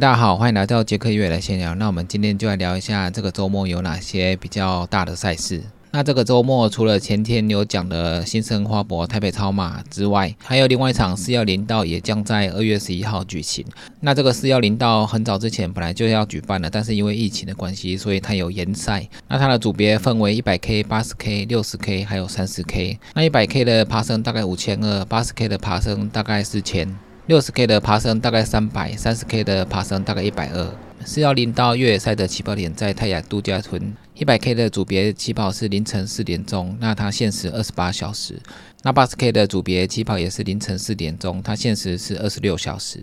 大家好，欢迎来到杰克月来闲聊。那我们今天就来聊一下这个周末有哪些比较大的赛事。那这个周末除了前天有讲的新生花博台北超马之外，还有另外一场四幺零道也将在二月十一号举行。那这个四幺零道很早之前本来就要举办了，但是因为疫情的关系，所以它有延赛。那它的组别分为一百 K、八十 K、六十 K，还有三十 K。那一百 K 的爬升大概五千二，八十 K 的爬升大概四千。六十 K 的爬升大概三百，三十 K 的爬升大概一百二。四幺零到越野赛的起跑点在泰雅度假村。一百 K 的组别起跑是凌晨四点钟，那它限时二十八小时。那八十 K 的组别起跑也是凌晨四点钟，它限时是二十六小时。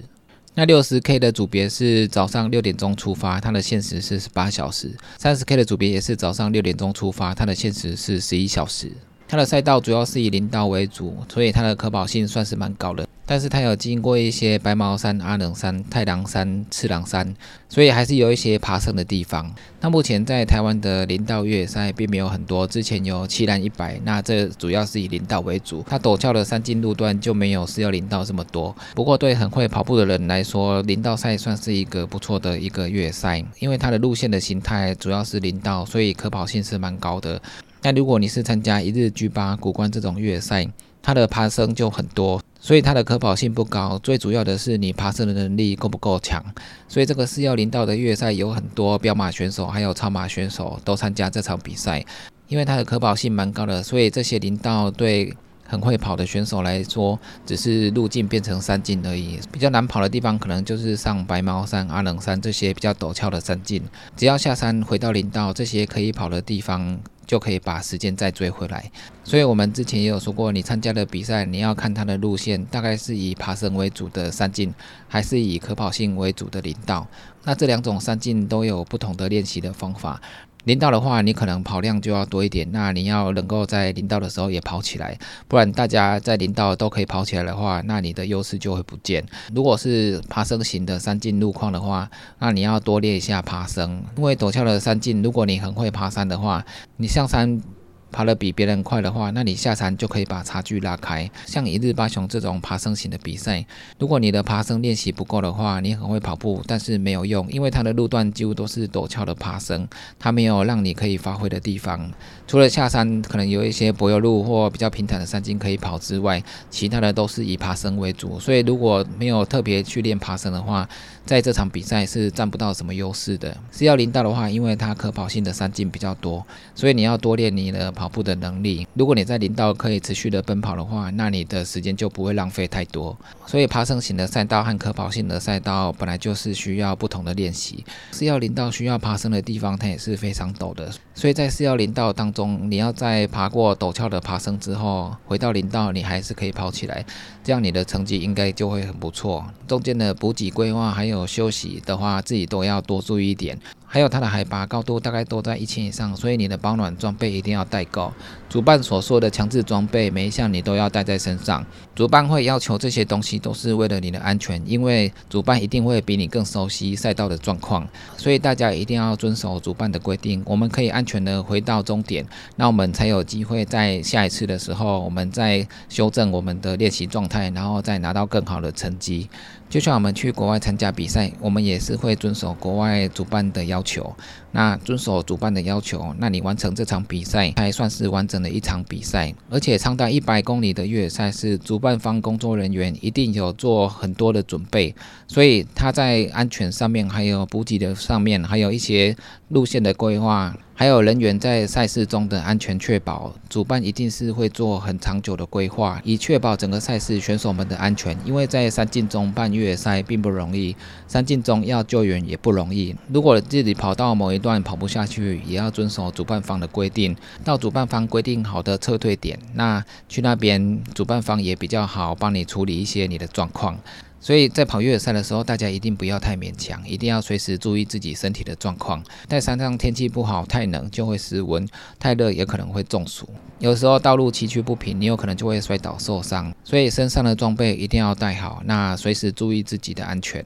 那六十 K 的组别是早上六点钟出发，它的限时是十八小时。三十 K 的组别也是早上六点钟出发，它的限时是十一小时。它的赛道主要是以林道为主，所以它的可跑性算是蛮高的。但是它有经过一些白毛山、阿冷山、太郎山、次郎山，所以还是有一些爬升的地方。那目前在台湾的林道越野赛并没有很多，之前有七兰一百，那这主要是以林道为主。它陡峭的山径路段就没有四幺零道这么多。不过对很会跑步的人来说，林道赛算是一个不错的一个越野赛，因为它的路线的形态主要是林道，所以可跑性是蛮高的。那如果你是参加一日 G 八古关这种越野赛，它的爬升就很多，所以它的可跑性不高。最主要的是你爬升的能力够不够强。所以这个四幺零道的越野赛有很多标马选手，还有超马选手都参加这场比赛，因为它的可跑性蛮高的，所以这些林道对很会跑的选手来说，只是路径变成山径而已。比较难跑的地方，可能就是上白毛山、阿冷山这些比较陡峭的山径。只要下山回到林道，这些可以跑的地方。就可以把时间再追回来，所以我们之前也有说过，你参加的比赛，你要看它的路线，大概是以爬升为主的山径，还是以可跑性为主的林道。那这两种山径都有不同的练习的方法。林道的话，你可能跑量就要多一点，那你要能够在林道的时候也跑起来，不然大家在林道都可以跑起来的话，那你的优势就会不见。如果是爬升型的山径路况的话，那你要多练一下爬升，因为陡峭的山径，如果你很会爬山的话，你上山。爬得比别人快的话，那你下山就可以把差距拉开。像一日八雄这种爬升型的比赛，如果你的爬升练习不够的话，你很会跑步，但是没有用，因为它的路段几乎都是陡峭的爬升，它没有让你可以发挥的地方。除了下山可能有一些柏油路或比较平坦的山径可以跑之外，其他的都是以爬升为主。所以如果没有特别去练爬升的话，在这场比赛是占不到什么优势的。是要零道的话，因为它可跑性的山径比较多，所以你要多练你的跑步的能力。如果你在林道可以持续的奔跑的话，那你的时间就不会浪费太多。所以爬升型的赛道和可跑性的赛道本来就是需要不同的练习。四幺林道需要爬升的地方，它也是非常陡的。所以在四幺零道当中，你要在爬过陡峭的爬升之后，回到林道，你还是可以跑起来，这样你的成绩应该就会很不错。中间的补给规划还有休息的话，自己都要多注意一点。还有它的海拔高度大概都在一千以上，所以你的保暖装备一定要带够。主办所说的强制装备，每一项你都要带在身上。主办会要求这些东西，都是为了你的安全，因为主办一定会比你更熟悉赛道的状况，所以大家一定要遵守主办的规定。我们可以安全的回到终点，那我们才有机会在下一次的时候，我们再修正我们的练习状态，然后再拿到更好的成绩。就像我们去国外参加比赛，我们也是会遵守国外主办的要要求。那遵守主办的要求，那你完成这场比赛才算是完整的一场比赛。而且长达一百公里的越野赛事，主办方工作人员一定有做很多的准备，所以他在安全上面，还有补给的上面，还有一些路线的规划。还有人员在赛事中的安全确保，主办一定是会做很长久的规划，以确保整个赛事选手们的安全。因为在山径中办越野赛并不容易，山径中要救援也不容易。如果自己跑到某一段跑不下去，也要遵守主办方的规定，到主办方规定好的撤退点，那去那边主办方也比较好帮你处理一些你的状况。所以在跑越野赛的时候，大家一定不要太勉强，一定要随时注意自己身体的状况。在山上天气不好，太冷就会失温，太热也可能会中暑。有时候道路崎岖不平，你有可能就会摔倒受伤。所以身上的装备一定要带好，那随时注意自己的安全。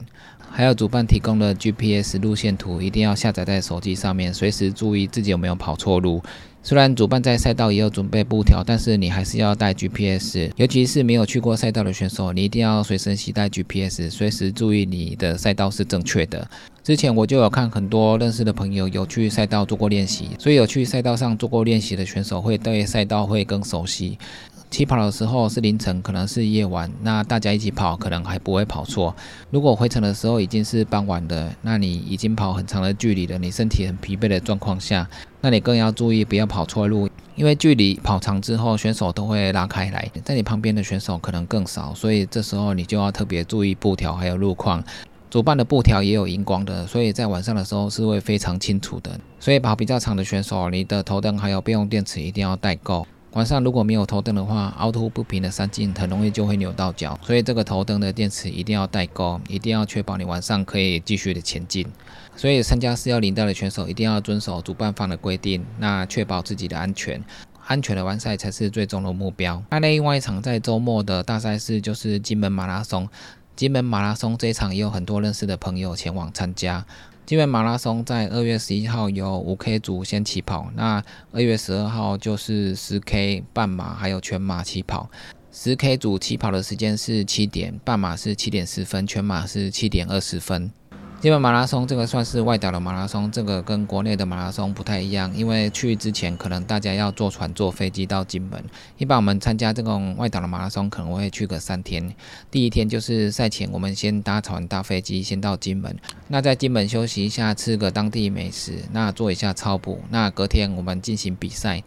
还有主办提供的 GPS 路线图，一定要下载在手机上面，随时注意自己有没有跑错路。虽然主办在赛道也有准备布条，但是你还是要带 GPS，尤其是没有去过赛道的选手，你一定要随身携带 GPS，随时注意你的赛道是正确的。之前我就有看很多认识的朋友有去赛道做过练习，所以有去赛道上做过练习的选手会对赛道会更熟悉。起跑的时候是凌晨，可能是夜晚，那大家一起跑可能还不会跑错。如果回程的时候已经是傍晚的，那你已经跑很长的距离了，你身体很疲惫的状况下，那你更要注意不要跑错路，因为距离跑长之后，选手都会拉开来，在你旁边的选手可能更少，所以这时候你就要特别注意布条还有路况。主办的布条也有荧光的，所以在晚上的时候是会非常清楚的。所以跑比较长的选手，你的头灯还有备用电池一定要带够。晚上如果没有头灯的话，凹凸不平的山径很容易就会扭到脚，所以这个头灯的电池一定要带够，一定要确保你晚上可以继续的前进。所以参加四幺零带的选手一定要遵守主办方的规定，那确保自己的安全，安全的完赛才是最终的目标。那另外一场在周末的大赛事就是金门马拉松，金门马拉松这一场也有很多认识的朋友前往参加。金门马拉松在二月十一号由五 K 组先起跑，那二月十二号就是十 K 半马还有全马起跑。十 K 组起跑的时间是七点，半马是七点十分，全马是七点二十分。金门马拉松这个算是外岛的马拉松，这个跟国内的马拉松不太一样，因为去之前可能大家要坐船、坐飞机到金门。一般我们参加这种外岛的马拉松，可能会去个三天。第一天就是赛前，我们先搭船、搭飞机先到金门，那在金门休息一下，吃个当地美食，那做一下操补。那隔天我们进行比赛。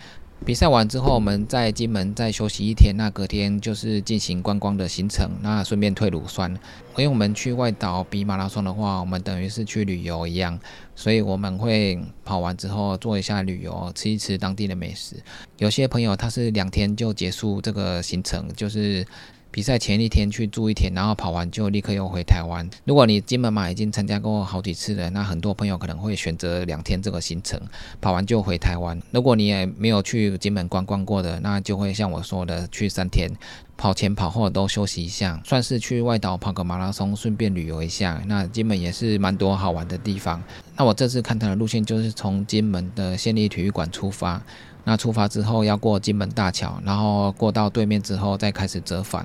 比赛完之后，我们在金门再休息一天。那隔天就是进行观光的行程，那顺便退乳酸。因为我们去外岛比马拉松的话，我们等于是去旅游一样，所以我们会跑完之后做一下旅游，吃一吃当地的美食。有些朋友他是两天就结束这个行程，就是。比赛前一天去住一天，然后跑完就立刻又回台湾。如果你金门马已经参加过好几次了，那很多朋友可能会选择两天这个行程，跑完就回台湾。如果你也没有去金门观光过的，那就会像我说的去三天，跑前跑后都休息一下，算是去外岛跑个马拉松，顺便旅游一下。那金门也是蛮多好玩的地方。那我这次看他的路线就是从金门的县立体育馆出发。那出发之后要过金门大桥，然后过到对面之后再开始折返。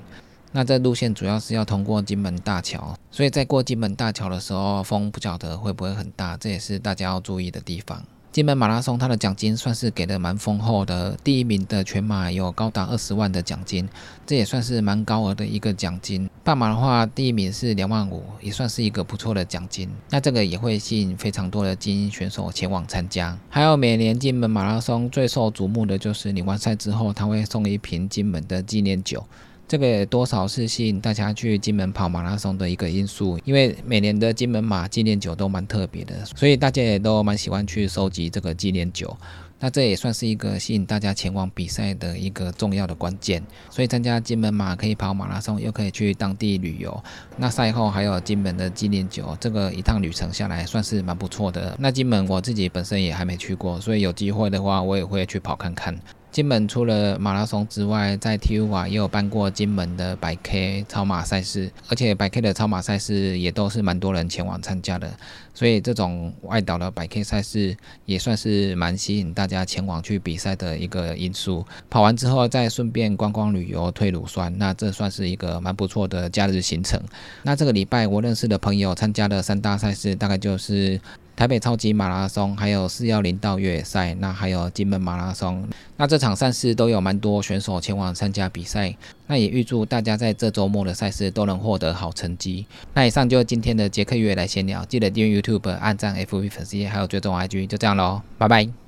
那这路线主要是要通过金门大桥，所以在过金门大桥的时候，风不晓得会不会很大，这也是大家要注意的地方。金门马拉松它的奖金算是给的蛮丰厚的，第一名的全马有高达二十万的奖金，这也算是蛮高额的一个奖金。半马的话，第一名是两万五，也算是一个不错的奖金。那这个也会吸引非常多的精英选手前往参加。还有每年金门马拉松最受瞩目的就是你完赛之后，他会送一瓶金门的纪念酒。这个多少是吸引大家去金门跑马拉松的一个因素，因为每年的金门马纪念酒都蛮特别的，所以大家也都蛮喜欢去收集这个纪念酒。那这也算是一个吸引大家前往比赛的一个重要的关键。所以参加金门马可以跑马拉松，又可以去当地旅游。那赛后还有金门的纪念酒，这个一趟旅程下来算是蛮不错的。那金门我自己本身也还没去过，所以有机会的话我也会去跑看看。金门除了马拉松之外，在 Tua 也有办过金门的百 K 超马赛事，而且百 K 的超马赛事也都是蛮多人前往参加的，所以这种外岛的百 K 赛事也算是蛮吸引大家前往去比赛的一个因素。跑完之后再顺便观光旅游、退乳酸，那这算是一个蛮不错的假日行程。那这个礼拜我认识的朋友参加的三大赛事，大概就是。台北超级马拉松，还有四幺零道越野赛，那还有金门马拉松，那这场赛事都有蛮多选手前往参加比赛。那也预祝大家在这周末的赛事都能获得好成绩。那以上就是今天的捷克月来闲聊，记得订阅 YouTube、按赞 FV 粉丝页，还有追踪 IG，就这样喽，拜拜。